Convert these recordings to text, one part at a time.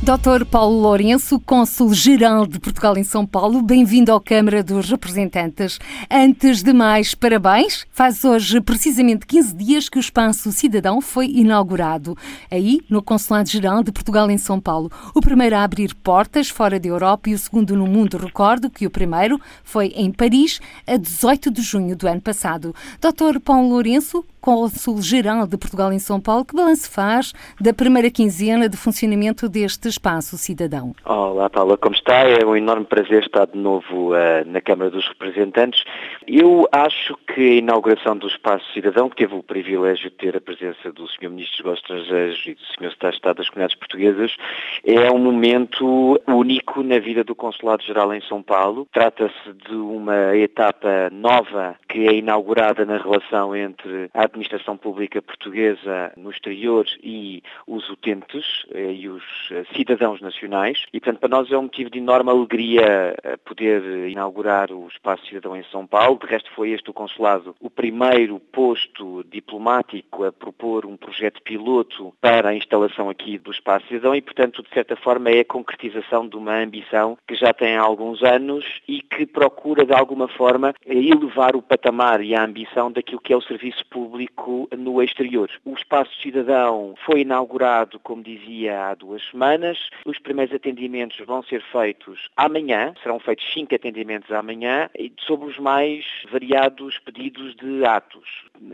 Dr. Paulo Lourenço, Cônsul-Geral de Portugal em São Paulo, bem-vindo à Câmara dos Representantes. Antes de mais, parabéns. Faz hoje precisamente 15 dias que o Espaço Cidadão foi inaugurado, aí no Consulado-Geral de Portugal em São Paulo. O primeiro a abrir portas fora da Europa e o segundo no mundo. Recordo que o primeiro foi em Paris, a 18 de junho do ano passado. Dr. Paulo Lourenço, Cônsul-Geral de Portugal em São Paulo, que balanço faz da primeira quinzena de funcionamento deste Espaço Cidadão? Olá, Paula, como está? É um enorme prazer estar de novo uh, na Câmara dos Representantes. Eu acho que a inauguração do Espaço Cidadão, que teve o privilégio de ter a presença do Sr. Ministro dos Estrangeiros e do Sr. Secretário de Estado das Comunidades Portuguesas, é um momento único na vida do Consulado-Geral em São Paulo. Trata-se de uma etapa nova que é inaugurada na relação entre a administração pública portuguesa no exterior e os utentes eh, e os eh, cidadãos nacionais. E, portanto, para nós é um motivo de enorme alegria eh, poder inaugurar o Espaço Cidadão em São Paulo. De resto, foi este o consulado o primeiro posto diplomático a propor um projeto piloto para a instalação aqui do Espaço Cidadão e, portanto, de certa forma é a concretização de uma ambição que já tem há alguns anos e que procura, de alguma forma, elevar o patamar e a ambição daquilo que é o serviço público no exterior. O Espaço Cidadão foi inaugurado, como dizia, há duas semanas. Os primeiros atendimentos vão ser feitos amanhã, serão feitos cinco atendimentos amanhã, sobre os mais variados pedidos de atos,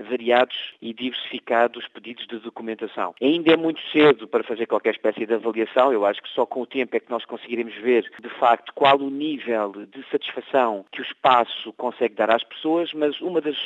variados e diversificados pedidos de documentação. Ainda é muito cedo para fazer qualquer espécie de avaliação, eu acho que só com o tempo é que nós conseguiremos ver, de facto, qual o nível de satisfação que o espaço consegue dar às pessoas, mas uma das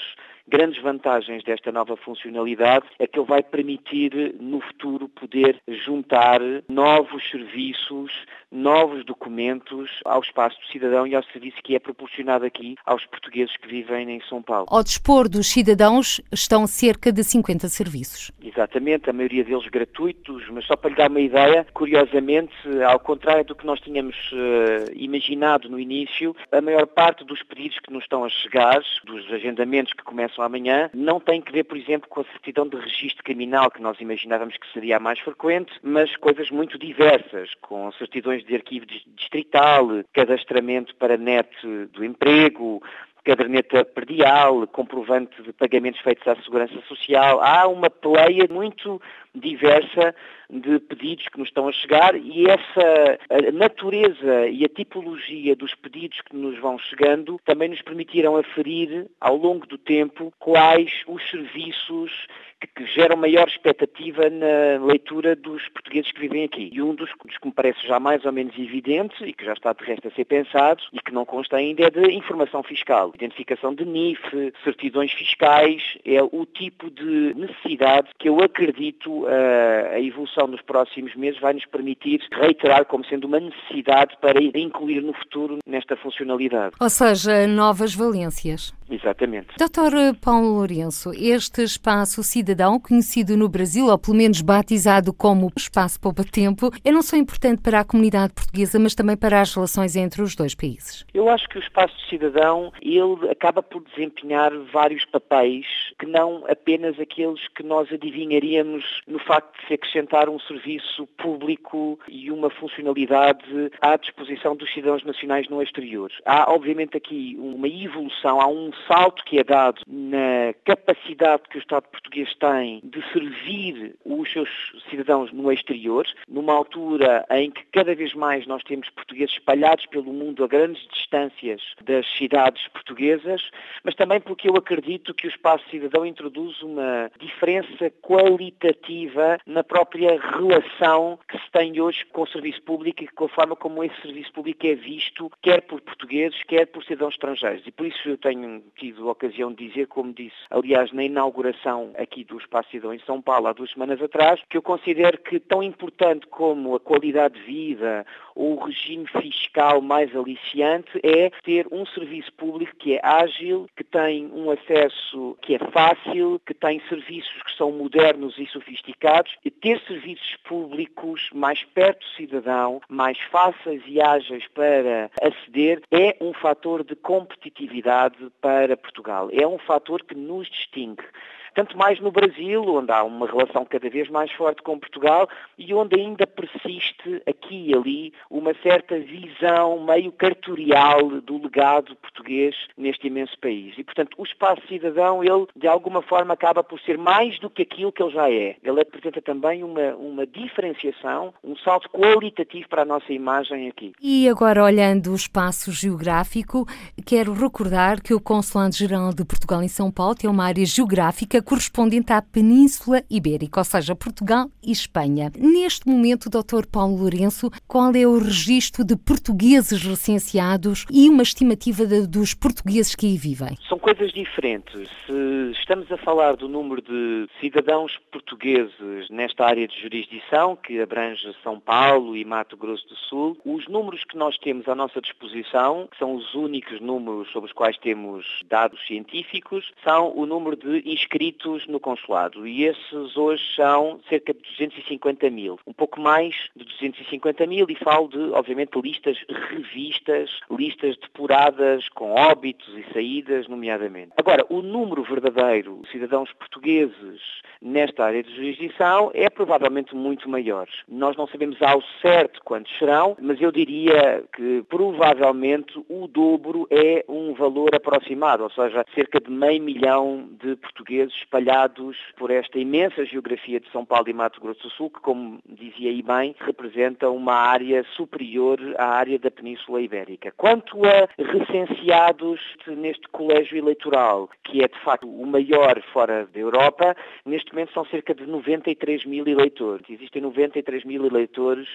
grandes vantagens desta nova funcionalidade é que ele vai permitir, no futuro, poder juntar novos serviços, novos documentos ao espaço do cidadão e ao serviço que é proporcionado aqui aos portugueses que vivem em São Paulo. Ao dispor dos cidadãos estão cerca de 50 serviços. Exatamente, a maioria deles gratuitos, mas só para lhe dar uma ideia, curiosamente, ao contrário do que nós tínhamos uh, imaginado no início, a maior parte dos pedidos que nos estão a chegar, dos agendamentos que começam começam amanhã, não tem que ver, por exemplo, com a certidão de registro criminal, que nós imaginávamos que seria a mais frequente, mas coisas muito diversas, com certidões de arquivo distrital, cadastramento para net do emprego, caderneta perdial, comprovante de pagamentos feitos à Segurança Social. Há uma pleia muito diversa de pedidos que nos estão a chegar e essa natureza e a tipologia dos pedidos que nos vão chegando também nos permitiram aferir ao longo do tempo quais os serviços que geram maior expectativa na leitura dos portugueses que vivem aqui. E um dos, dos que me parece já mais ou menos evidente e que já está de resto a ser pensado e que não consta ainda é de informação fiscal. Identificação de NIF, certidões fiscais, é o tipo de necessidade que eu acredito uh, a evolução nos próximos meses vai nos permitir reiterar como sendo uma necessidade para incluir no futuro nesta funcionalidade. Ou seja, novas valências. Exatamente. Doutor Paulo Lourenço, este espaço cidadão, conhecido no Brasil, ou pelo menos batizado como Espaço Poupa Tempo, é não só importante para a comunidade portuguesa, mas também para as relações entre os dois países. Eu acho que o Espaço Cidadão, ele acaba por desempenhar vários papéis que não apenas aqueles que nós adivinharíamos no facto de se acrescentar um serviço público e uma funcionalidade à disposição dos cidadãos nacionais no exterior. Há, obviamente, aqui uma evolução, há um salto que é dado na capacidade que o Estado português tem de servir os seus cidadãos no exterior, numa altura em que cada vez mais nós temos portugueses espalhados pelo mundo a grandes distâncias das cidades portuguesas, mas também porque eu acredito que o espaço cidadão introduz uma diferença qualitativa na própria relação que se tem hoje com o serviço público e com a forma como esse serviço público é visto, quer por portugueses, quer por cidadãos estrangeiros. E por isso eu tenho tido a ocasião de dizer, como disse, aliás, na inauguração aqui do Espaço Cidadão em São Paulo há duas semanas atrás, que eu considero que tão importante como a qualidade de vida ou o regime fiscal mais aliciante é ter um serviço público que é ágil, que tem um acesso que é fácil, que tem serviços que são modernos e sofisticados, e ter serviços públicos mais perto do cidadão, mais fáceis e ágeis para aceder, é um fator de competitividade para Portugal. É um fator que nos distingue tanto mais no Brasil, onde há uma relação cada vez mais forte com Portugal e onde ainda persiste aqui e ali uma certa visão meio cartorial do legado português neste imenso país. E, portanto, o espaço cidadão, ele, de alguma forma, acaba por ser mais do que aquilo que ele já é. Ele apresenta também uma, uma diferenciação, um salto qualitativo para a nossa imagem aqui. E agora, olhando o espaço geográfico, quero recordar que o Consulado-Geral de Portugal em São Paulo tem uma área geográfica correspondente à Península Ibérica, ou seja, Portugal e Espanha. Neste momento, Dr. Paulo Lourenço, qual é o registro de portugueses recenseados e uma estimativa de, dos portugueses que aí vivem? São coisas diferentes. Se estamos a falar do número de cidadãos portugueses nesta área de jurisdição, que abrange São Paulo e Mato Grosso do Sul, os números que nós temos à nossa disposição, que são os únicos números sobre os quais temos dados científicos, são o número de inscritos inscritos no consulado e esses hoje são cerca de 250 mil, um pouco mais de 250 mil e falo de, obviamente, listas revistas, listas depuradas com óbitos e saídas, nomeadamente. Agora, o número verdadeiro de cidadãos portugueses nesta área de jurisdição é provavelmente muito maior. Nós não sabemos ao certo quantos serão, mas eu diria que provavelmente o dobro é um valor aproximado, ou seja, cerca de meio milhão de portugueses espalhados por esta imensa geografia de São Paulo e Mato Grosso do Sul, que, como dizia aí bem, representa uma área superior à área da Península Ibérica. Quanto a recenseados neste colégio eleitoral, que é de facto o maior fora da Europa, neste momento são cerca de 93 mil eleitores. Existem 93 mil eleitores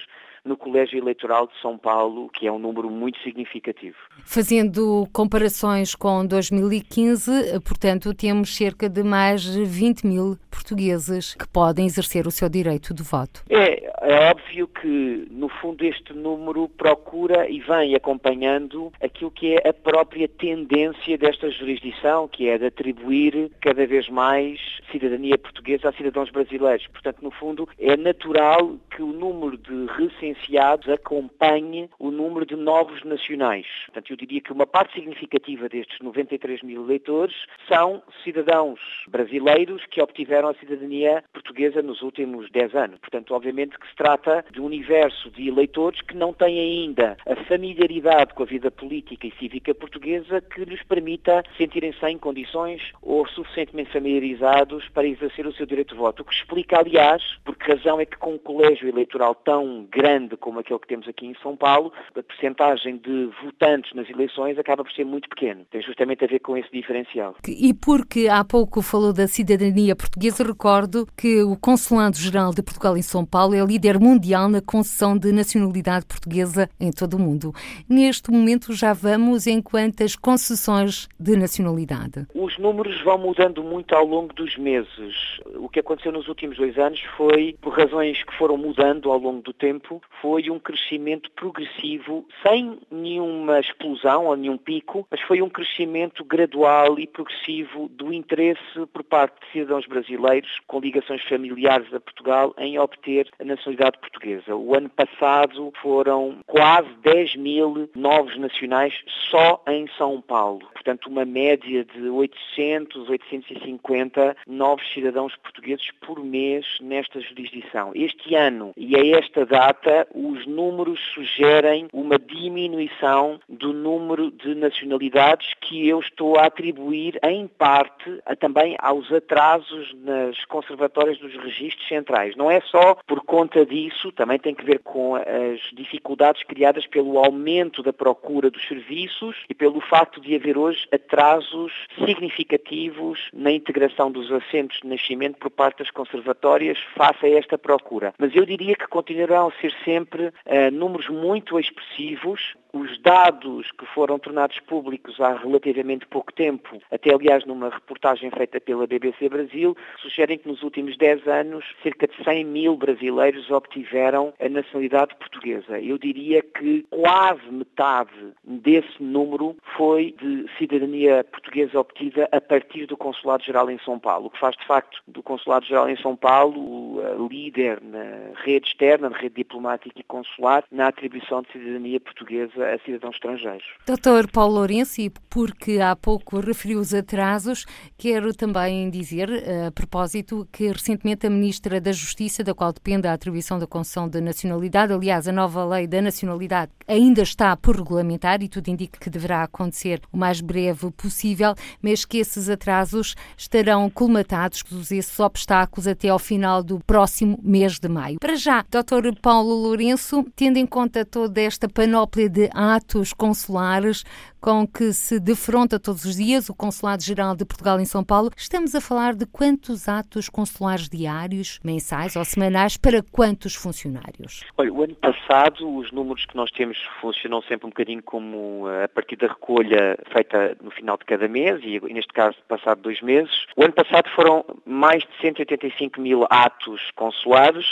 no Colégio Eleitoral de São Paulo, que é um número muito significativo. Fazendo comparações com 2015, portanto, temos cerca de mais de 20 mil portugueses que podem exercer o seu direito de voto. É, é óbvio que, no fundo, este número procura e vem acompanhando aquilo que é a própria tendência desta jurisdição, que é de atribuir cada vez mais cidadania portuguesa a cidadãos brasileiros. Portanto, no fundo, é natural que o número de recenseados acompanhe o número de novos nacionais. Portanto, eu diria que uma parte significativa destes 93 mil eleitores são cidadãos brasileiros que obtiveram a cidadania portuguesa nos últimos 10 anos. Portanto, obviamente que se trata de um universo de eleitores que não têm ainda a familiaridade com a vida política e cívica portuguesa que lhes permita sentirem-se em condições ou suficientemente familiarizados para exercer o seu direito de voto. O que explica, aliás, por que razão é que com um colégio eleitoral tão grande como aquele que temos aqui em São Paulo, a percentagem de votantes nas eleições acaba por ser muito pequena. Tem justamente a ver com esse diferencial. E porque há pouco falou da cidadania portuguesa, recordo que o Consulado-Geral de Portugal em São Paulo é líder mundial na concessão de nacionalidade portuguesa em todo o mundo. Neste momento já vamos em quantas concessões de nacionalidade? Os números vão mudando muito ao longo dos meses. O que aconteceu nos últimos dois anos foi, por razões que foram mudando ao longo do tempo, foi um crescimento progressivo, sem nenhuma explosão ou nenhum pico, mas foi um crescimento gradual e progressivo do interesse por parte de cidadãos brasileiros com ligações familiares a Portugal em obter a nacionalidade portuguesa. O ano passado foram quase 10 mil novos nacionais só em São Paulo. Portanto, uma média de 800, 850 novos cidadãos portugueses por mês nesta jurisdição. Este ano e a esta data, os números sugerem uma diminuição do número de nacionalidades que eu estou a atribuir, em parte, a, também aos atrasos nas conservatórias dos registros centrais. Não é só por conta disso, também tem que ver com as dificuldades criadas pelo aumento da procura dos serviços e pelo facto de haver hoje atrasos significativos na integração dos assentos de nascimento por parte das conservatórias face a esta procura. Mas eu diria que continuarão a ser sempre uh, números muito expressivos Os dados que foram tornados públicos há relativamente pouco tempo, até aliás numa reportagem feita pela BBC Brasil, sugerem que nos últimos 10 anos cerca de 100 mil brasileiros obtiveram a nacionalidade portuguesa. Eu diria que quase metade desse número foi de cidadania portuguesa obtida a partir do Consulado-Geral em São Paulo, o que faz de facto do Consulado-Geral em São Paulo líder na rede externa, na rede diplomática e consular, na atribuição de cidadania portuguesa a cidadãos estrangeiros. Doutor Paulo Lourenço, porque há pouco referiu os atrasos, quero também dizer, a propósito, que recentemente a Ministra da Justiça, da qual depende a atribuição da concessão de nacionalidade, aliás, a nova lei da nacionalidade ainda está por regulamentar e tudo indica que deverá acontecer o mais breve possível, mas que esses atrasos estarão colmatados, esses obstáculos até ao final do próximo mês de maio. Para já, Dr. Paulo Lourenço, tendo em conta toda esta panóplia de atos consulares com que se defronta todos os dias o Consulado-Geral de Portugal em São Paulo, estamos a falar de quantos atos consulares diários, mensais ou semanais para quantos funcionários? Olha, o ano passado os números que nós temos funcionam sempre um bocadinho como eh, a partir da recolha feita no final de cada mês e neste caso passado dois meses. O ano passado foram mais de 185 mil atos consulares.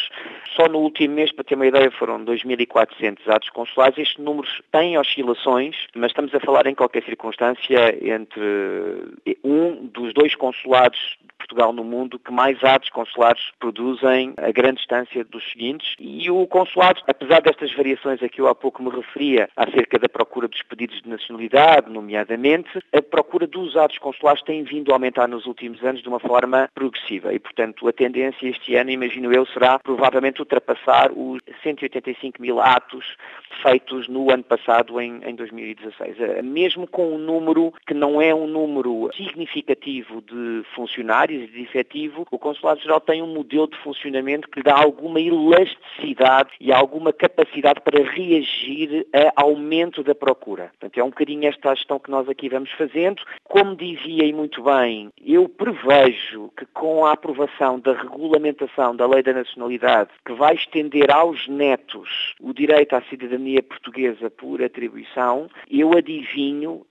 Só no último mês, para ter uma ideia, foram 2.400 atos consulares. Estes números têm oscilações, mas estamos a falar em qualquer circunstância entre um dos dois consulados de Portugal no mundo que mais atos consulares produzem a grande distância dos seguintes. E o consulado, apesar destas variações a que eu há pouco me referia acerca da procura dos pedidos de nacionalidade, nomeadamente, a procura dos atos consulares tem vindo a aumentar nos últimos anos de uma forma progressiva. E, portanto, a tendência este ano, imagino eu, será provavelmente ultrapassar os 185 mil atos feitos no ano passado, em, em 2016 mesmo com um número que não é um número significativo de funcionários e de efetivo, o Consulado-Geral tem um modelo de funcionamento que lhe dá alguma elasticidade e alguma capacidade para reagir a aumento da procura. Portanto, é um bocadinho esta gestão que nós aqui vamos fazendo. Como dizia e muito bem, eu prevejo que com a aprovação da regulamentação da Lei da Nacionalidade, que vai estender aos netos o direito à cidadania portuguesa por atribuição, eu adivinho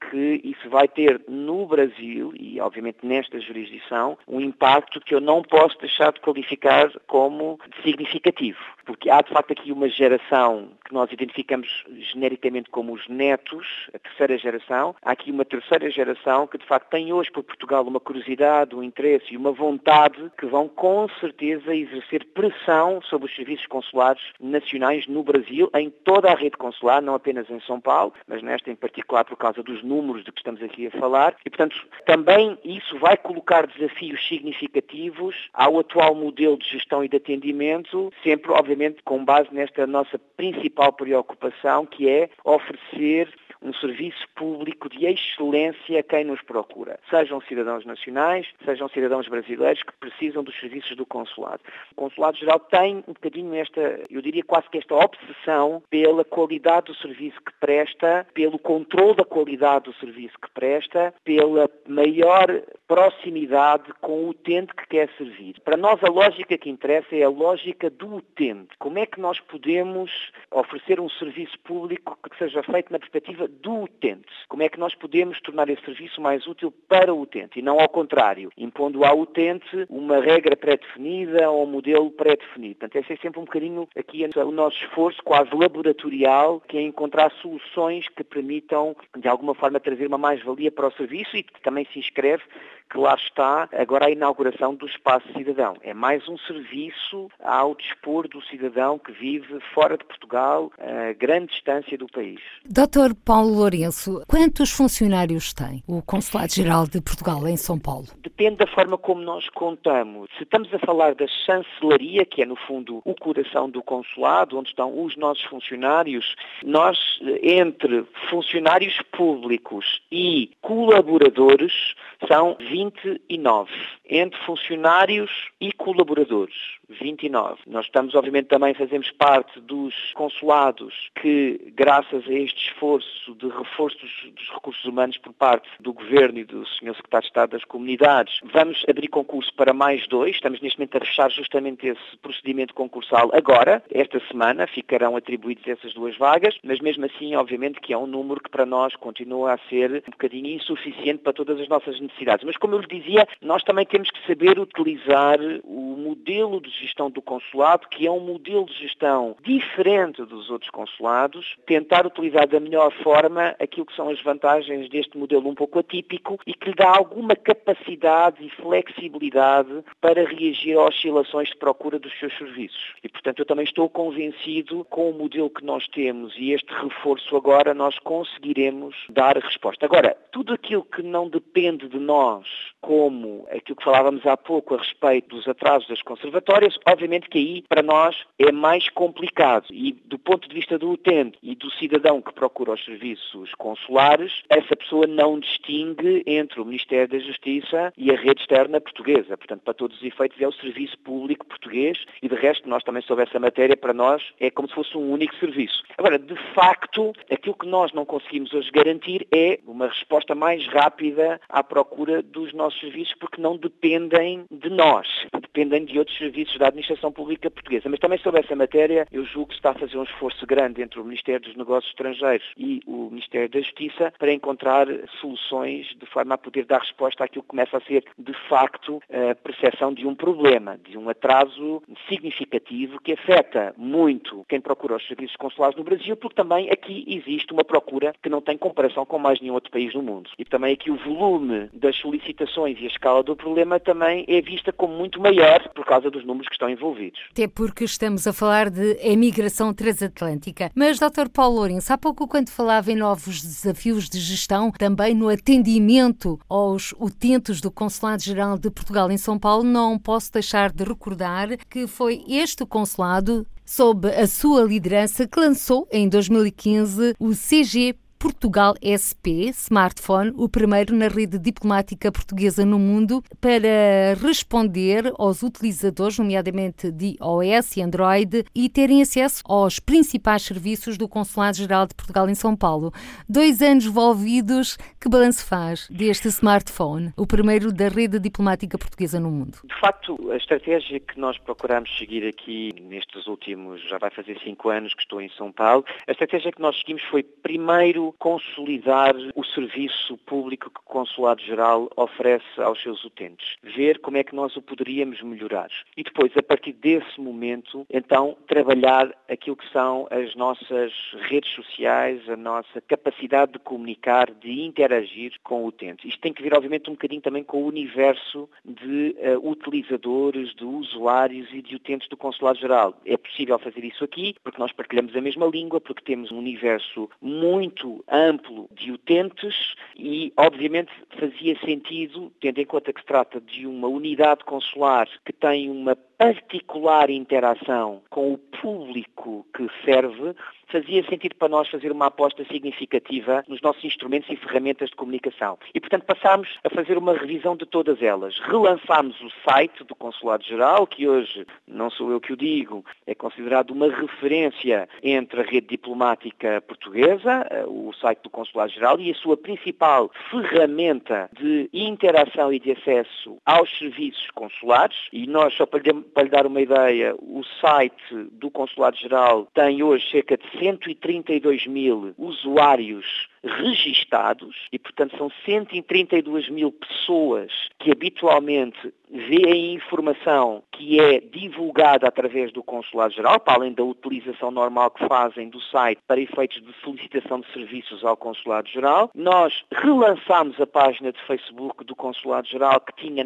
que isso vai ter no Brasil, e obviamente nesta jurisdição, um impacto que eu não posso deixar de qualificar como significativo. Porque há de facto aqui uma geração que nós identificamos genericamente como os netos, a terceira geração. Há aqui uma terceira geração que de facto tem hoje por Portugal uma curiosidade, um interesse e uma vontade que vão com certeza exercer pressão sobre os serviços consulares nacionais no Brasil, em toda a rede consular, não apenas em São Paulo, mas nesta em particular por causa dos números de que estamos aqui a falar. E, portanto, também isso vai colocar desafios significativos ao atual modelo de gestão e de atendimento, sempre, obviamente, com base nesta nossa principal preocupação, que é oferecer um serviço público de excelência a quem nos procura. Sejam cidadãos nacionais, sejam cidadãos brasileiros que precisam dos serviços do consulado. O Consulado-Geral tem um bocadinho esta, eu diria quase que esta obsessão pela qualidade do serviço que presta, pelo controle da qualidade do serviço que presta, pela maior proximidade com o utente que quer servir. Para nós a lógica que interessa é a lógica do utente. Como é que nós podemos oferecer um serviço público que seja feito na perspectiva do utente? Como é que nós podemos tornar esse serviço mais útil para o utente e não ao contrário, impondo ao utente uma regra pré-definida ou um modelo pré-definido. Portanto, esse é sempre um bocadinho aqui o nosso esforço quase laboratorial, que é encontrar soluções que permitam, de alguma forma, trazer uma mais-valia para o serviço e que também se inscreve que lá está agora a inauguração do Espaço Cidadão. É mais um serviço ao dispor do cidadão que vive fora de Portugal, a grande distância do país. Dr. Paulo Lourenço, quantos funcionários tem o Consulado-Geral de Portugal em São Paulo? Depende da forma como nós contamos. Se estamos a falar da chancelaria, que é no fundo o coração do consulado, onde estão os nossos funcionários, nós, entre funcionários públicos e colaboradores, são 29, entre funcionários e colaboradores, 29. Nós estamos, obviamente, também fazemos parte dos consulados que, graças a este esforço de reforço dos, dos, recursos humanos por parte do Governo e do Sr. Secretário de Estado das Comunidades. Vamos abrir concurso para mais dois. Estamos neste momento a fechar justamente esse procedimento concursal agora. Esta semana ficarão atribuídas essas duas vagas, mas mesmo assim, obviamente, que é um número que para nós continua a ser um bocadinho insuficiente para todas as nossas necessidades. Mas como eu lhe dizia, nós também temos que saber utilizar o modelo de gestão do consulado, que é um modelo de gestão diferente dos outros consulados, tentar utilizar da melhor forma aquilo que são as vantagens deste modelo um pouco atípico e que lhe dá alguma capacidade e flexibilidade para reagir a oscilações de procura dos seus serviços. E, portanto, eu também estou convencido com o modelo que nós temos e este reforço agora nós conseguiremos dar resposta. Agora, tudo aquilo que não depende de nós, como aquilo que falávamos há pouco a respeito dos atrasos das conservatórias, obviamente que aí para nós é mais complicado e do ponto de vista do utente e do cidadão que procura os serviços consulares, essa pessoa não distingue entre o Ministério da Justiça e a rede externa portuguesa. Portanto, para todos os efeitos é o serviço público português e de resto nós também sobre essa matéria para nós é como se fosse um único serviço. Agora, de facto, aquilo que nós não conseguimos hoje garantir é uma resposta mais rápida à procura dos nossos serviços porque não dependem de nós, dependem de outros serviços da administração pública portuguesa. Mas também sobre essa matéria, eu julgo que se está a fazer um esforço grande entre o Ministério dos Negócios Estrangeiros e o Ministério da Justiça para encontrar soluções de forma a poder dar resposta àquilo que começa a ser, de facto, a percepção de um problema, de um atraso significativo que afeta muito quem procura os serviços consulares no Brasil, porque também aqui existe uma procura que não tem comparação com mais nenhum outro país no mundo. E também aqui o volume das solicitações e a escala do problema também é vista como muito maior por causa dos números que estão envolvidos. Até porque estamos a falar de emigração transatlântica. Mas, Dr. Paulo Lourenço, há pouco quando falava em novos desafios de gestão, também no atendimento aos utentes do Consulado-Geral de Portugal em São Paulo, não posso deixar de recordar que foi este consulado sob a sua liderança, que lançou em 2015 o CG Portugal SP Smartphone, o primeiro na rede diplomática portuguesa no mundo, para responder aos utilizadores, nomeadamente de iOS e Android, e terem acesso aos principais serviços do Consulado-Geral de Portugal em São Paulo. Dois anos envolvidos, que balanço faz deste smartphone, o primeiro da rede diplomática portuguesa no mundo? De facto, a estratégia que nós procuramos seguir aqui nestes últimos, já vai fazer cinco anos que estou em São Paulo, a estratégia que nós seguimos foi primeiro consolidar o serviço público que o Consulado-Geral oferece aos seus utentes, ver como é que nós o poderíamos melhorar. E depois, a partir desse momento, então, trabalhar aquilo que são as nossas redes sociais, a nossa capacidade de comunicar, de interagir com o utente. Isto tem que vir, obviamente, um bocadinho também com o universo de uh, utilizadores, de usuários e de utentes do Consulado-Geral. É possível fazer isso aqui, porque nós partilhamos a mesma língua, porque temos um universo muito amplo de utentes e, obviamente, fazia sentido, tendo em conta que se trata de uma unidade consular que tem uma particular interação com o público que serve, fazia sentido para nós fazer uma aposta significativa nos nossos instrumentos e ferramentas de comunicação. E, portanto, passámos a fazer uma revisão de todas elas. Relançámos o site do Consulado-Geral, que hoje, não sou eu que o digo, é considerado uma referência entre a rede diplomática portuguesa, eh, o site do Consulado-Geral, e a sua principal ferramenta de interação e de acesso aos serviços consulares. E nós, só para lhe dar uma ideia, o site do Consulado-Geral tem hoje cerca de 132 mil usuários registados e, portanto, são 132 mil pessoas que habitualmente veem informação que é divulgada através do Consulado-Geral, para além da utilização normal que fazem do site para efeitos de solicitação de serviços ao Consulado-Geral. Nós relançámos a página de Facebook do Consulado-Geral, que tinha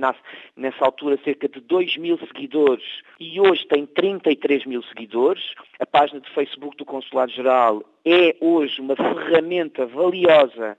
nessa altura cerca de 2 mil seguidores e hoje tem 33 mil seguidores. A página de Facebook do Consulado-Geral é hoje uma ferramenta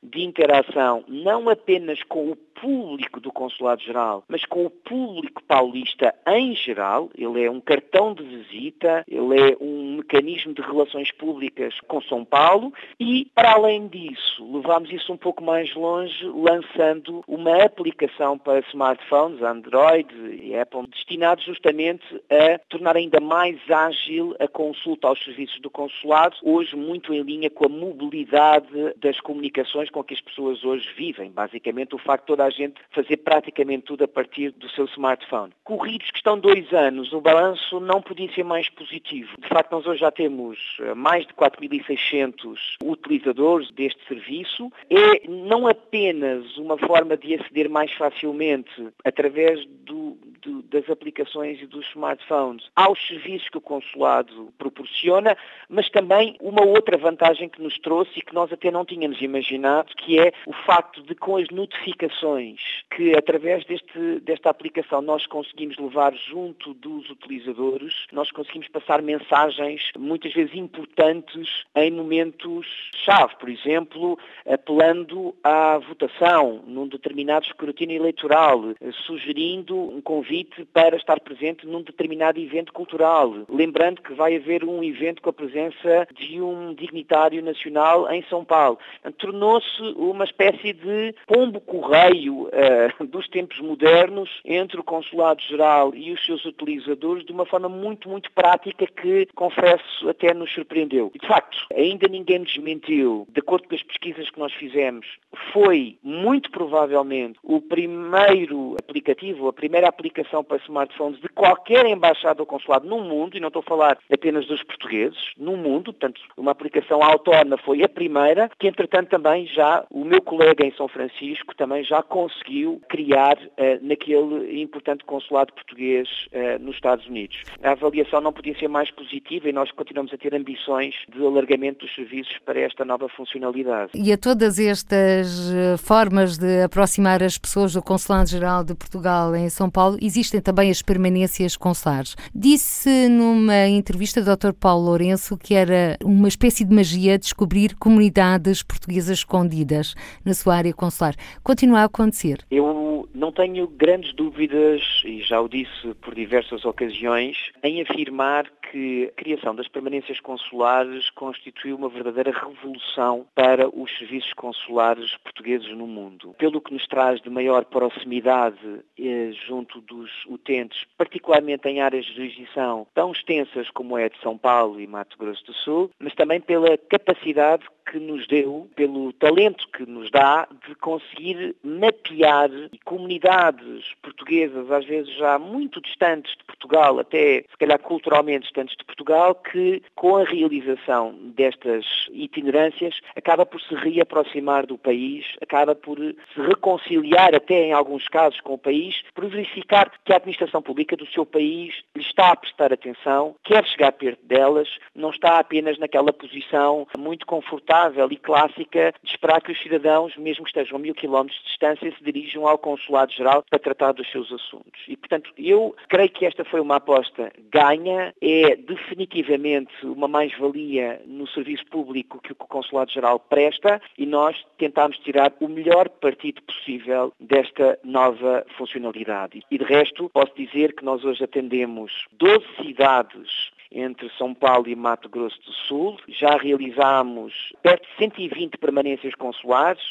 de interação, não apenas com o público do Consulado-Geral, mas com o público paulista em geral. Ele é um cartão de visita, ele é um mecanismo de relações públicas com São Paulo e, para além disso, levamos isso um pouco mais longe, lançando uma aplicação para smartphones, Android e Apple, destinados justamente a tornar ainda mais ágil a consulta aos serviços do consulado, hoje muito em linha com a mobilidade das comunicações com que as pessoas hoje vivem. Basicamente, o facto de toda a gente fazer praticamente tudo a partir do seu smartphone. Corridos que estão dois anos, o balanço não podia ser mais positivo. De facto, nós hoje já temos eh, mais de 4.600 utilizadores deste serviço. É não apenas uma forma de aceder mais facilmente através do, do, das aplicações e dos smartphones aos serviços que o consulado proporciona, mas também uma outra vantagem que nos trouxe e que nós até não tínhamos imaginado, que é o facto de com as notificações que através deste, desta aplicação nós conseguimos levar junto dos utilizadores, nós conseguimos passar mensagens muitas vezes importantes em momentos-chave, por exemplo, apelando à votação num determinado escrutínio eleitoral, sugerindo um convite para estar presente num determinado evento cultural, lembrando que vai haver um evento com a presença de um dignitário nacional em São Paulo. Tornou-se uma espécie de pombo-correio uh, dos tempos modernos entre o Consulado-Geral e os seus utilizadores de uma forma muito, muito prática que, confesso, até nos surpreendeu. E, de facto, ainda ninguém nos mentiu. De acordo com as pesquisas que nós fizemos, foi muito provavelmente o primeiro aplicativo, a primeira aplicação para smartphones de qualquer embaixada ou consulado no mundo, e não estou a falar apenas dos portugueses, no mundo, portanto, uma aplicação autónoma foi a primeira, que entretanto também já o meu colega em São Francisco também já conseguiu criar uh, naquele importante consulado português uh, nos Estados Unidos. A avaliação não podia ser mais positiva e nós continuamos a ter ambições de alargamento dos serviços para esta nova funcionalidade. E a todas estas eh, formas de aproximar as pessoas do Consulado-Geral de Portugal em São Paulo, existem também as permanências consulares. Disse numa entrevista do Dr. Paulo Lourenço que era uma espécie de magia descobrir comunidades portuguesas escondidas na sua área consular. Continua a acontecer? Eu não tenho grandes dúvidas, e já o disse por diversas ocasiões, em afirmar que a criação das permanências consulares constituiu uma verdadeira revolução para os serviços consulares portugueses no mundo. Pelo que nos traz de maior proximidade eh, junto dos utentes, particularmente em áreas de jurisdição tão extensas como é de São Paulo e Mato Grosso do Sul, mas também pela capacidade que nos deu, pelo talento que nos dá de conseguir mapear comunidades portuguesas, às vezes já muito distantes de Portugal, até se calhar culturalmente distantes de Portugal, que com a realização destas itinerâncias acaba por se reaproximar do país, acaba por se reconciliar até em alguns casos com o país, por verificar que a administração pública do seu país lhe está a prestar atenção, quer chegar perto delas, não está apenas naquela posição muito confortável e clássica de esperar que os cidadãos, mesmo que estejam a mil quilómetros de distância, se dirijam ao Consulado-Geral para tratar dos seus assuntos. E, portanto, eu creio que esta foi uma aposta ganha, é definitivamente uma mais-valia no serviço público que o Consulado-Geral presta e nós tentámos tirar o melhor partido possível desta nova funcionalidade. E, de resto, posso dizer que nós hoje atendemos 12 cidades entre São Paulo e Mato Grosso do Sul. Já realizámos perto de 120 permanências consulares,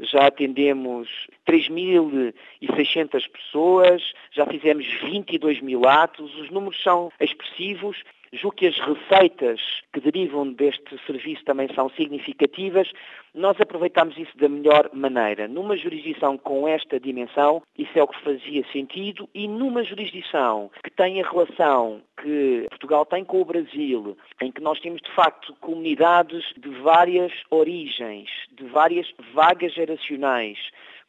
já atendemos 3.600 pessoas, já fizemos 22 mil atos, os números são expressivos Julgo que as receitas que derivam deste serviço também são significativas. Nós aproveitamos isso da melhor maneira. Numa jurisdição com esta dimensão, isso é o que fazia sentido, e numa jurisdição que tem a relação que Portugal tem com o Brasil, em que nós temos de facto comunidades de várias origens, de várias vagas geracionais,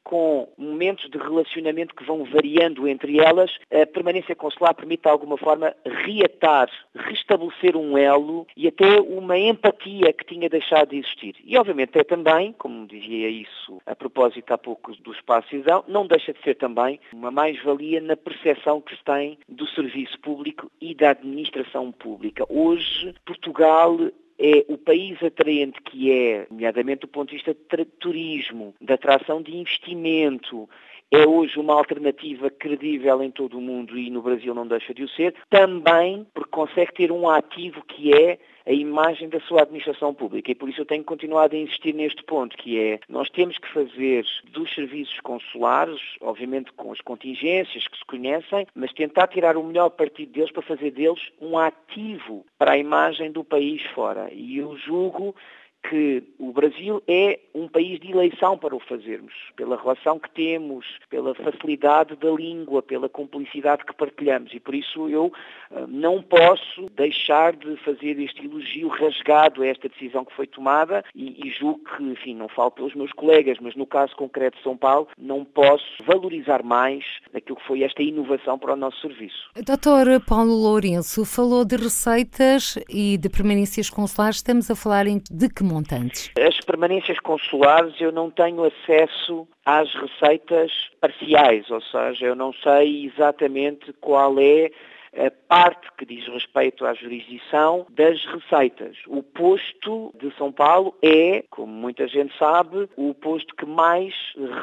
com momentos de relacionamento que vão variando entre elas, a permanência consular permite de alguma forma reatar, restabelecer um elo e até uma empatia que tinha deixado de existir. E obviamente é também, como dizia isso a propósito há pouco do espaço cidadão, não deixa de ser também uma mais-valia na percepção que se tem do serviço público e da administração pública. Hoje, Portugal é o país atraente que é, nomeadamente do ponto de vista de turismo, da atração de investimento, é hoje uma alternativa credível em todo o mundo e no Brasil não deixa de o ser, também porque consegue ter um ativo que é a imagem da sua administração pública. E por isso eu tenho continuado a insistir neste ponto, que é nós temos que fazer dos serviços consulares, obviamente com as contingências que se conhecem, mas tentar tirar o melhor partido deles para fazer deles um ativo para a imagem do país fora. E eu julgo que o Brasil é um país de eleição para o fazermos, pela relação que temos, pela facilidade da língua, pela cumplicidade que partilhamos. E por isso eu uh, não posso deixar de fazer este elogio rasgado a esta decisão que foi tomada e, e julgo que, enfim, não falo pelos meus colegas, mas no caso concreto de São Paulo, não posso valorizar mais aquilo que foi esta inovação para o nosso serviço. Doutor Paulo Lourenço falou de receitas e de permanências consulares. Estamos a falar de que montantes? As permanências consulares eu não tenho acesso às receitas parciais, ou seja, eu não sei exatamente qual é a parte que diz respeito à jurisdição das receitas. O posto de São Paulo é, como muita gente sabe, o posto que mais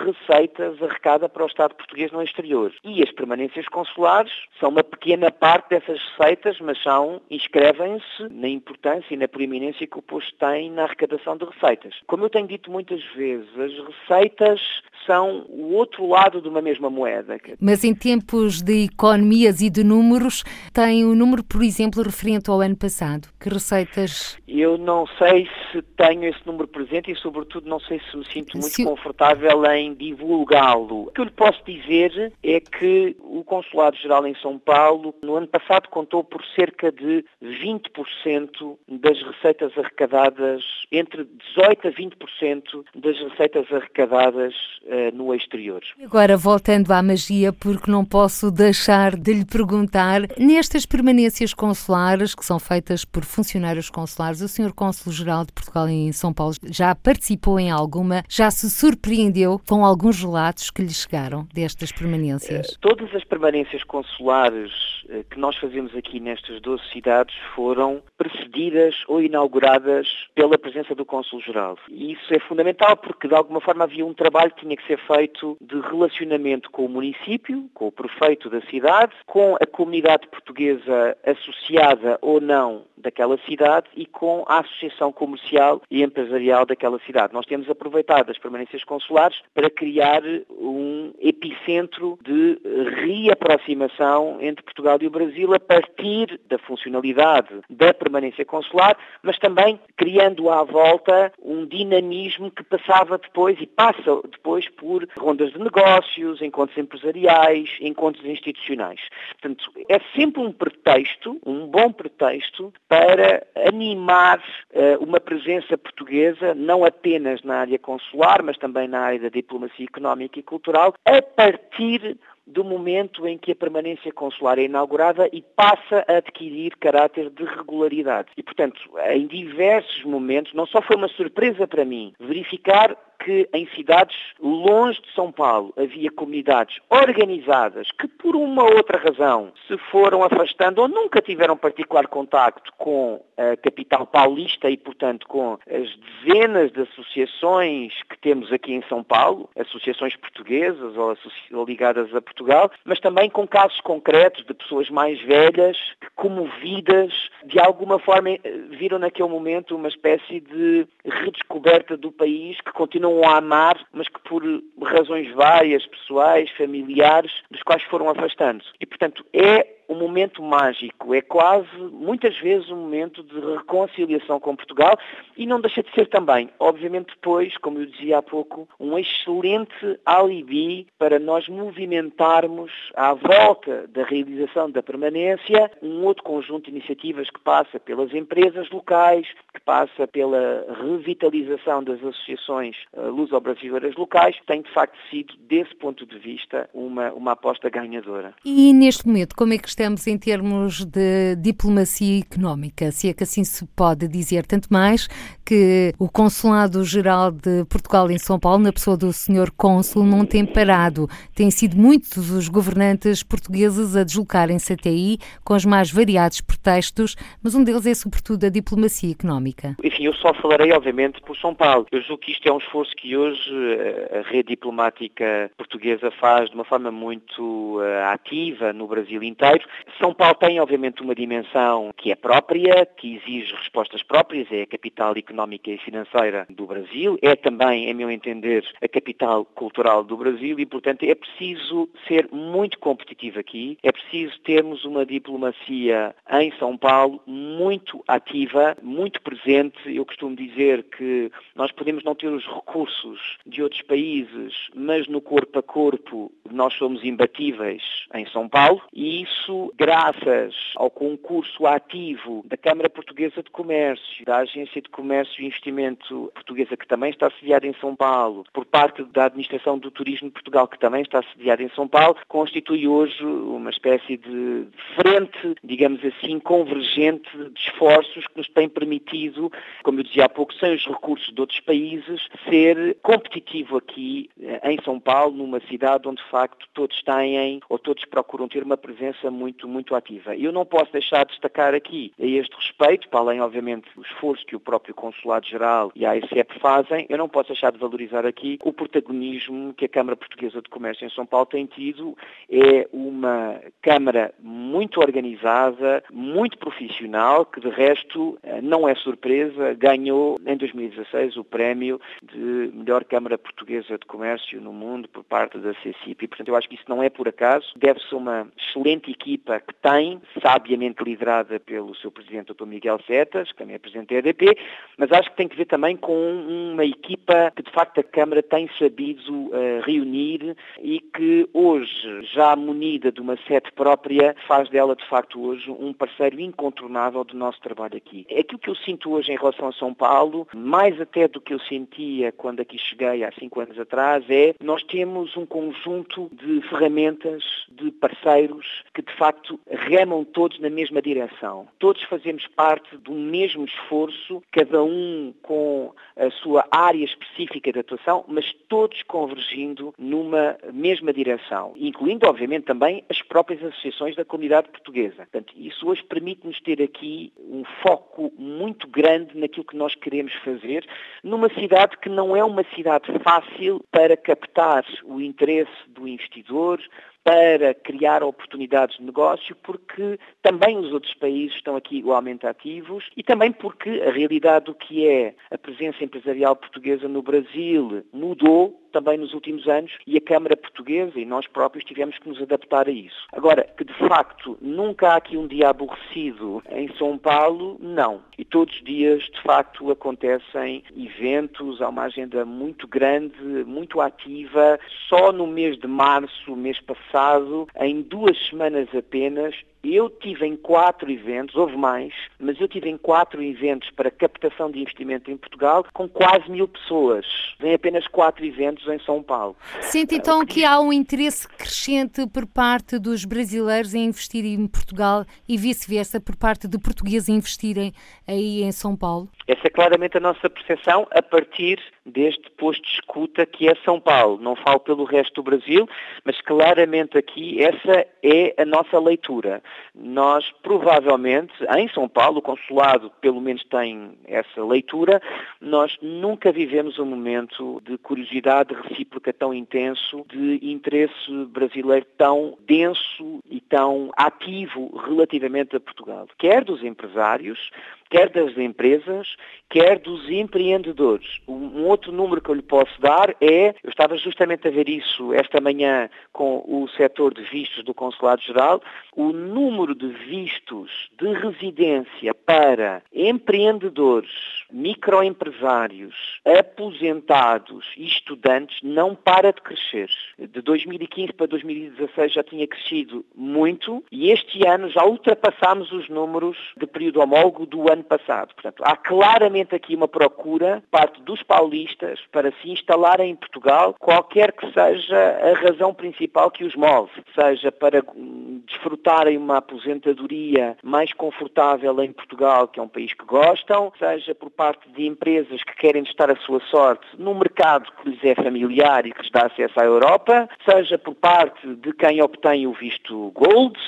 receitas arrecada para o Estado português no exterior. E as permanências consulares são uma pequena parte dessas receitas, mas são, inscrevem-se na importância e na preeminência que o posto tem na arrecadação de receitas. Como eu tenho dito muitas vezes, as receitas são o outro lado de uma mesma moeda. Mas em tempos de economias e de números, tem o um número, por exemplo, referente ao ano passado? Que receitas? Eu não sei se tenho esse número presente e, sobretudo, não sei se me sinto muito se... confortável em divulgá-lo. O que eu lhe posso dizer é que o Consulado-Geral em São Paulo, no ano passado, contou por cerca de 20% das receitas arrecadadas, entre 18% a 20% das receitas arrecadadas uh, no exterior. Agora, voltando à magia, porque não posso deixar de lhe perguntar, nestas permanências consulares, que são feitas por funcionários consulares, o Sr. Cônsul-Geral de Portugal em São Paulo já participou em alguma, já se surpreendeu com alguns relatos que lhe chegaram destas permanências? Uh, todas as permanências consulares uh, que nós fazemos aqui nestas 12 cidades foram precedidas ou inauguradas pela presença do Cônsul-Geral. E isso é fundamental porque, de alguma forma, havia um trabalho que tinha que ser feito de relacionamento com o município, com o prefeito da cidade, com a comunidade portuguesa associada ou não daquela cidade e com a associação comercial e empresarial daquela cidade. Nós temos aproveitado as permanências consulares para criar um epicentro de reaproximação entre Portugal e o Brasil a partir da funcionalidade da permanência consular, mas também criando à volta um dinamismo que passava depois e passa depois por rondas de negócios, encontros empresariais, encontros institucionais. Portanto, é sempre um pretexto, um bom pretexto, para animar uh, uma presença portuguesa, não apenas na área consular, mas também na área da diplomacia económica e cultural, a partir do momento em que a permanência consular é inaugurada e passa a adquirir caráter de regularidade. E, portanto, em diversos momentos, não só foi uma surpresa para mim verificar que em cidades longe de São Paulo havia comunidades organizadas que por uma ou outra razão se foram afastando ou nunca tiveram particular contacto com a capital paulista e, portanto, com as dezenas de associações que temos aqui em São Paulo, associações portuguesas ou ligadas a Portugal, mas também com casos concretos de pessoas mais velhas que, comovidas, de alguma forma eh, viram naquele momento uma espécie de redescoberta do país que continuam a amar, mas que por razões várias, pessoais, familiares, dos quais foram afastando. E, portanto, é um momento mágico, é quase, muitas vezes, um momento de reconciliação com Portugal e não deixa de ser também, obviamente depois, como eu dizia há pouco, um excelente alibi para nós movimentarmos à volta da realização da permanência um outro conjunto de iniciativas que passa pelas empresas locais, passa pela revitalização das associações uh, luso-brasileiras locais, tem de facto sido, desse ponto de vista, uma, uma aposta ganhadora. E neste momento, como é que estamos em termos de diplomacia económica, se é que assim se pode dizer, tanto mais que o Consulado-Geral de Portugal em São Paulo, na pessoa do Sr. Cônsul, não tem parado. Têm sido muitos os governantes portugueses a deslocarem-se até aí com os mais variados pretextos, mas um deles é sobretudo a diplomacia económica. Enfim, eu só falarei, obviamente, por São Paulo. Eu julgo que isto é um esforço que hoje eh, a rede diplomática portuguesa faz de uma forma muito uh, ativa no Brasil inteiro. São Paulo tem, obviamente, uma dimensão que é própria, que exige respostas próprias, é a capital económica e financeira do Brasil, é também, em meu entender, a capital cultural do Brasil e, portanto, é preciso ser muito competitivo aqui, é preciso termos uma diplomacia em São Paulo muito ativa, muito presente. Eu costumo dizer que nós podemos não ter os recursos de outros países, mas no corpo a corpo nós somos imbatíveis em São Paulo e isso graças ao concurso ativo da Câmara Portuguesa de Comércio, da Agência de Comércio e Investimento Portuguesa, que também está sediada em São Paulo, por parte da Administração do Turismo de Portugal, que também está sediada em São Paulo, constitui hoje uma espécie de frente, digamos assim, convergente de esforços que nos tem permitido, como eu dizia há pouco, sem os recursos de outros países, ser competitivo aqui eh, em São Paulo, numa cidade onde de facto todos têm ou todos procuram ter uma presença muito, muito ativa. Eu não posso deixar de destacar aqui a este respeito, para além obviamente do esforço que o próprio Consulado-Geral e a AICEP fazem, eu não posso deixar de valorizar aqui o protagonismo que a Câmara Portuguesa de Comércio em São Paulo tem tido. É uma Câmara muito organizada, muito profissional, que de resto eh, não é surpresa, ganhou em 2016 o prémio de melhor Câmara Portuguesa de Comércio no mundo por parte da CCIP. E, portanto, eu acho que isso não é por acaso, deve-se uma excelente equipa que tem, sabiamente liderada pelo seu Presidente, Dr. Miguel Setas, que também é Presidente da EDP, mas acho que tem que ver também com uma equipa que, de facto, a Câmara tem sabido uh, reunir e que hoje, já munida de uma sede própria, faz dela, de facto, hoje um parceiro incontornável do nosso trabalho aqui. Aquilo que eu sinto hoje em relação a São Paulo, mais até do que eu sentia quando aqui cheguei há cinco anos atrás, é nós temos um conjunto de ferramentas, de parceiros que de facto remam todos na mesma direção. Todos fazemos parte do mesmo esforço, cada um com a sua área específica de atuação, mas todos convergindo numa mesma direção, incluindo obviamente também as próprias associações da comunidade portuguesa. Portanto, isso hoje permite-nos ter aqui um foco muito grande naquilo que nós queremos fazer, numa cidade que não é uma cidade fácil para captar o interesse do investidor, para criar oportunidades de negócio, porque também os outros países estão aqui igualmente ativos e também porque a realidade do que é a presença empresarial portuguesa no Brasil mudou também nos últimos anos e a Câmara Portuguesa e nós próprios tivemos que nos adaptar a isso. Agora, que de facto nunca há aqui um dia aborrecido em São Paulo, não. E todos os dias, de facto, acontecem eventos, há uma agenda muito grande, muito ativa. Só no mês de março, mês passado, em duas semanas apenas, eu tive em quatro eventos, houve mais, mas eu tive em quatro eventos para captação de investimento em Portugal com quase mil pessoas. Vem apenas quatro eventos em São Paulo. Sente então que há um interesse crescente por parte dos brasileiros em investir em Portugal e vice-versa por parte de portugueses em investirem aí em São Paulo? Essa é claramente a nossa percepção a partir deste posto de escuta que é São Paulo. Não falo pelo resto do Brasil, mas claramente aqui essa é a nossa leitura. Nós provavelmente, em São Paulo, o consulado pelo menos tem essa leitura, nós nunca vivemos um momento de curiosidade recíproca tão intenso, de interesse brasileiro tão denso e tão ativo relativamente a Portugal. Quer dos empresários, quer das empresas, quer dos empreendedores. Um outro número que eu lhe posso dar é, eu estava justamente a ver isso esta manhã com o setor de vistos do Consulado-Geral, o número de vistos de residência para empreendedores, microempresários, aposentados e estudantes não para de crescer. De 2015 para 2016 já tinha crescido muito e este ano já ultrapassámos os números de período homólogo do ano passado. Portanto, há claramente aqui uma procura, parte dos paulistas, para se instalarem em Portugal, qualquer que seja a razão principal que os move, seja para desfrutarem uma aposentadoria mais confortável em Portugal, que é um país que gostam, seja por parte de empresas que querem estar a sua sorte no mercado que lhes é familiar e que lhes dá acesso à Europa, seja por parte de quem obtém o visto Gold,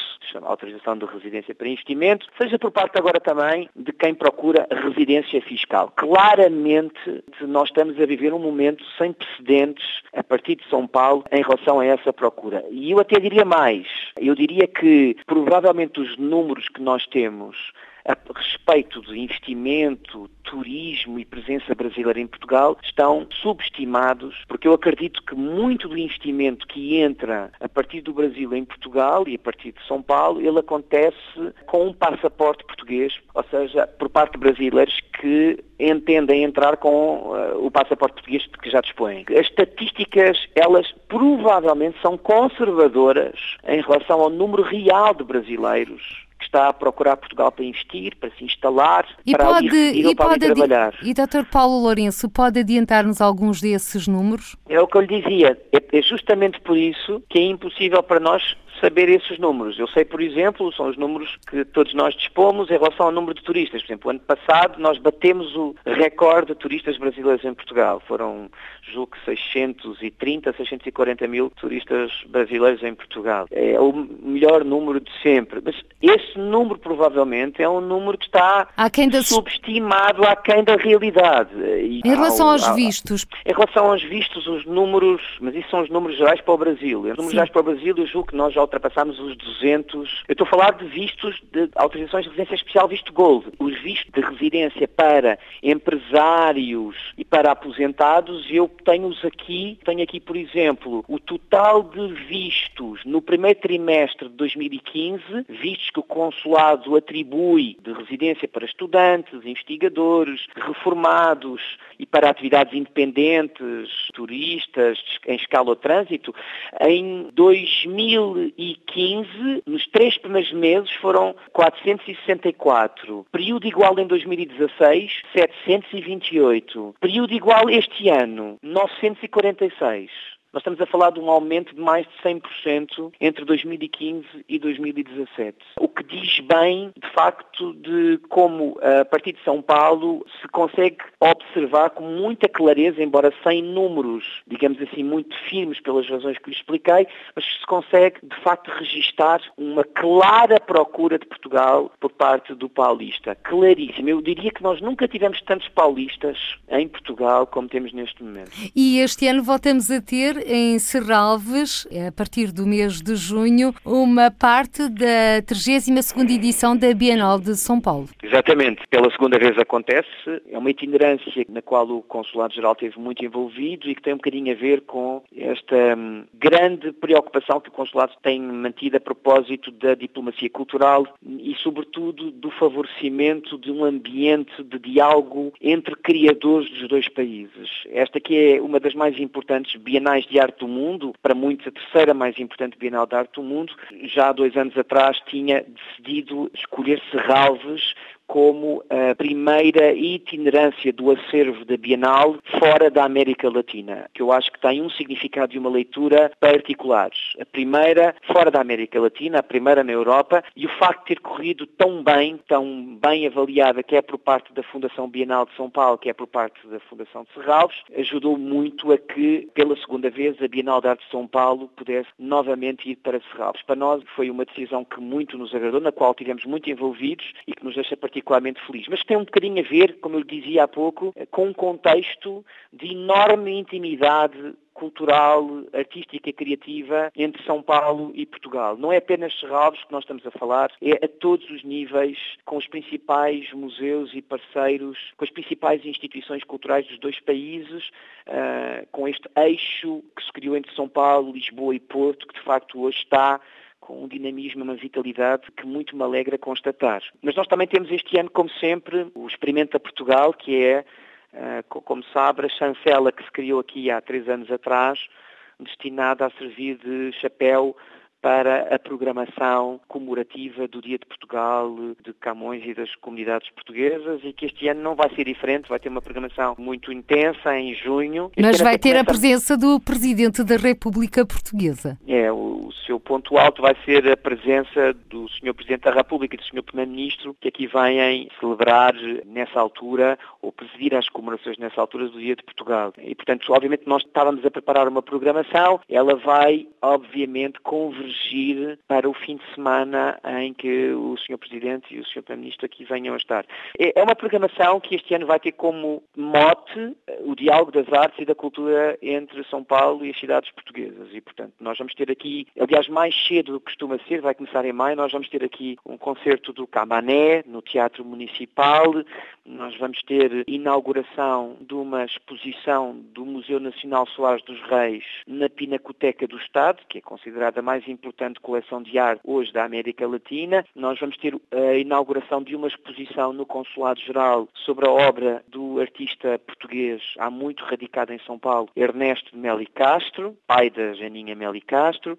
autorização de residência para investimento, seja por parte agora também de quem procura residência fiscal. Claramente nós estamos a viver um momento sem precedentes a partir de São Paulo em relação a essa procura. E eu até diria mais, eu diria que provavelmente os números que nós temos a respeito de investimento, turismo e presença brasileira em Portugal estão subestimados, porque eu acredito que muito do investimento que entra a partir do Brasil em Portugal e a partir de São Paulo, ele acontece com um passaporte português, ou seja, por parte de brasileiros que entendem entrar com uh, o passaporte português que já dispõem. As estatísticas, elas provavelmente são conservadoras em relação ao número real de brasileiros que está a procurar Portugal para investir, para se instalar, e para pode, ali ou para ali trabalhar. E Dr. Paulo Lourenço, pode adiantar-nos alguns desses números? É o que eu lhe dizia. É, é justamente por isso que é impossível para nós saber esses números. Eu sei, por exemplo, são os números que todos nós dispomos em relação ao número de turistas. Por exemplo, o ano passado nós batemos o recorde de turistas brasileiros em Portugal. Foram, julgo que 630, 640 mil turistas brasileiros em Portugal. É o melhor número de sempre. Mas esse número provavelmente é um número que está das... subestimado aquém da realidade. E em relação ao, aos ao, vistos? Em relação aos vistos, os números, mas isso são os números gerais para o Brasil. Os números Sim. gerais para o Brasil, eu julgo que nós já ultrapassámos os 200. Eu estou a falar de vistos de autorizações de residência especial visto Gold. Os vistos de residência para empresários e para aposentados, eu tenho-os aqui. Tenho aqui, por exemplo, o total de vistos no primeiro trimestre de 2015, vistos que o consulado atribui de residência para estudantes, investigadores, reformados e para atividades independentes, turistas, em escala de trânsito, em 2000 2015, nos três primeiros meses, foram 464. Período igual em 2016, 728. Período igual este ano, 946. Nós estamos a falar de um aumento de mais de 100% entre 2015 e 2017. O que diz bem, de facto, de como a partir de São Paulo se consegue observar com muita clareza, embora sem números, digamos assim, muito firmes pelas razões que lhe expliquei, mas se consegue, de facto, registar uma clara procura de Portugal por parte do paulista. Claríssimo. Eu diria que nós nunca tivemos tantos paulistas em Portugal como temos neste momento. E este ano voltamos a ter em Serralves, a partir do mês de junho, uma parte da 32ª edição da Bienal de São Paulo. Exatamente. Pela segunda vez acontece. É uma itinerância na qual o Consulado-Geral esteve muito envolvido e que tem um bocadinho a ver com esta hum, grande preocupação que o Consulado tem mantido a propósito da diplomacia cultural e, sobretudo, do favorecimento de um ambiente de diálogo entre criadores dos dois países. Esta que é uma das mais importantes bienais de arte do mundo, para muitos a terceira mais importante Bienal de Arte do mundo, já há dois anos atrás tinha decidido escolher Serralves como a primeira itinerância do acervo da Bienal fora da América Latina, que eu acho que tem um significado e uma leitura particulares. A primeira fora da América Latina, a primeira na Europa, e o facto de ter corrido tão bem, tão bem avaliada, quer por parte da Fundação Bienal de São Paulo, quer por parte da Fundação de Serralves, ajudou muito a que, pela segunda vez, a Bienal de Arte de São Paulo pudesse novamente ir para Serralves. Para nós foi uma decisão que muito nos agradou, na qual tivemos muito envolvidos e que nos deixa particularmente particularmente feliz, mas tem um bocadinho a ver, como eu dizia há pouco, com um contexto de enorme intimidade cultural, artística e criativa entre São Paulo e Portugal. Não é apenas Serralves que nós estamos a falar, é a todos os níveis, com os principais museus e parceiros, com as principais instituições culturais dos dois países, uh, com este eixo que se criou entre São Paulo, Lisboa e Porto, que de facto hoje está com um dinamismo, uma vitalidade que muito me alegra constatar. Mas nós também temos este ano, como sempre, o Experimenta Portugal, que é, eh, como sabe, a chancela que se criou aqui há três anos atrás, destinada a servir de chapéu para a programação comemorativa do Dia de Portugal, de Camões e das comunidades portuguesas e que este ano não vai ser diferente, vai ter uma programação muito intensa em junho. Mas vai ter a presença do Presidente da República Portuguesa. É, o, o seu ponto alto vai ser a presença do Sr. Presidente da República e do Sr. Primeiro-Ministro, que aqui vêm celebrar nessa altura ou presidir as comemorações nessa altura do Dia de Portugal. E, portanto, obviamente nós estávamos a preparar uma programação, ela vai, obviamente, convergir convergir para o fim de semana em que o Sr. Presidente e o Sr. Primeiro-Ministro aqui venham a estar. É, é uma programação que este ano vai ter como mote o diálogo das artes e da cultura entre São Paulo e as cidades portuguesas. E, portanto, nós vamos ter aqui, aliás, mais cedo do que costuma ser, vai começar em maio, nós vamos ter aqui um concerto do Camané, no Teatro Municipal, nós vamos ter inauguração de uma exposição do Museu Nacional Soares dos Reis na Pinacoteca do Estado, que é considerada a mais importante coleção de arte hoje da América Latina. Nós vamos ter a inauguração de uma exposição no Consulado Geral sobre a obra do artista português há muito radicado em São Paulo, Ernesto Meli Castro, pai da Janinha Meli Castro.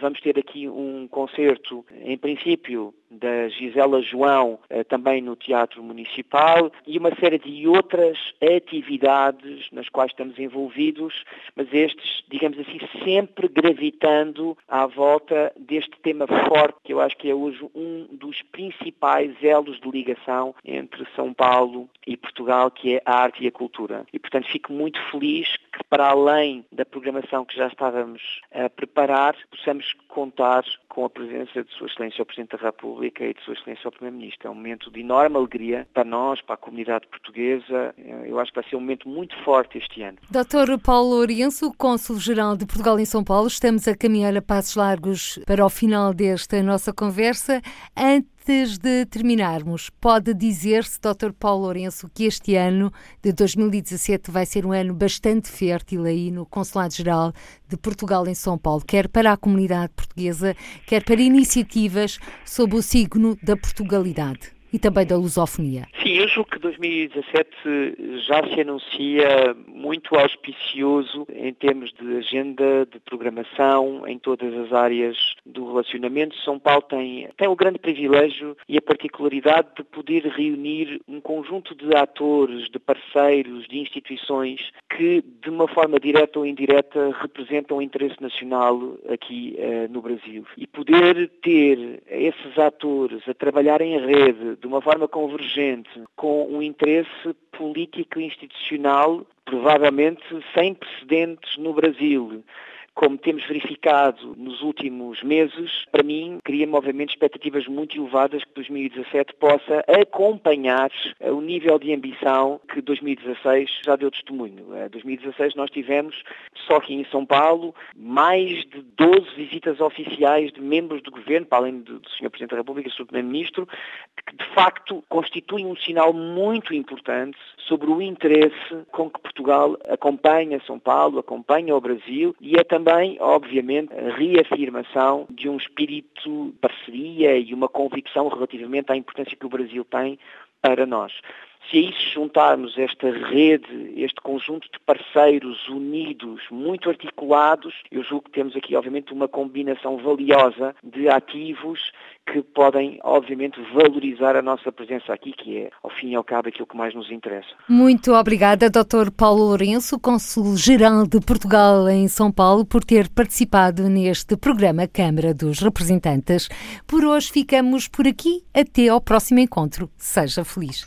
Vamos ter aqui um concerto, em princípio, da Gisela João, eh, também no Teatro Municipal, e uma série de outras atividades nas quais estamos envolvidos, mas estes, digamos assim, sempre gravitando à volta deste tema forte, que eu acho que é hoje um dos principais elos de ligação entre São Paulo e Portugal, que é a arte e a cultura. E, portanto, fico muito feliz para além da programação que já estávamos a preparar, possamos contar com a presença de Sua Excelência o Presidente da República e de Sua Excelência o Primeiro-Ministro. É um momento de enorme alegria para nós, para a comunidade portuguesa. Eu acho que vai ser um momento muito forte este ano. Dr. Paulo Lourenço, Cônsul-Geral de Portugal em São Paulo, estamos a caminhar a passos largos para o final desta nossa conversa. Antes Antes de terminarmos, pode dizer-se, Dr. Paulo Lourenço, que este ano de 2017 vai ser um ano bastante fértil aí no Consulado-Geral de Portugal em São Paulo, quer para a comunidade portuguesa, quer para iniciativas sob o signo da Portugalidade e também da lusofonia. Sim, eu julgo que 2017 já se anuncia muito auspicioso em termos de agenda, de programação, em todas as áreas do relacionamento. São Paulo tem, tem o grande privilégio e a particularidade de poder reunir um conjunto de atores, de parceiros, de instituições que, de uma forma direta ou indireta, representam o interesse nacional aqui uh, no Brasil. E poder ter esses atores a trabalhar em rede de uma forma convergente, com um interesse político e institucional provavelmente sem precedentes no Brasil como temos verificado nos últimos meses, para mim, cria-me obviamente expectativas muito elevadas que 2017 possa acompanhar o nível de ambição que 2016 já deu testemunho. Em 2016 nós tivemos, só aqui em São Paulo, mais de 12 visitas oficiais de membros do governo, para além do Sr. Presidente da República e do Sr. Primeiro-Ministro, que de facto constituem um sinal muito importante sobre o interesse com que Portugal acompanha São Paulo, acompanha o Brasil e é também também, obviamente, a reafirmação de um espírito de parceria e uma convicção relativamente à importância que o Brasil tem para nós. Se a isso juntarmos esta rede, este conjunto de parceiros unidos, muito articulados, eu julgo que temos aqui, obviamente, uma combinação valiosa de ativos que podem, obviamente, valorizar a nossa presença aqui, que é, ao fim e ao cabo, aquilo que mais nos interessa. Muito obrigada, Dr. Paulo Lourenço, Cônsul-Geral de Portugal em São Paulo, por ter participado neste programa Câmara dos Representantes. Por hoje ficamos por aqui. Até ao próximo encontro. Seja feliz.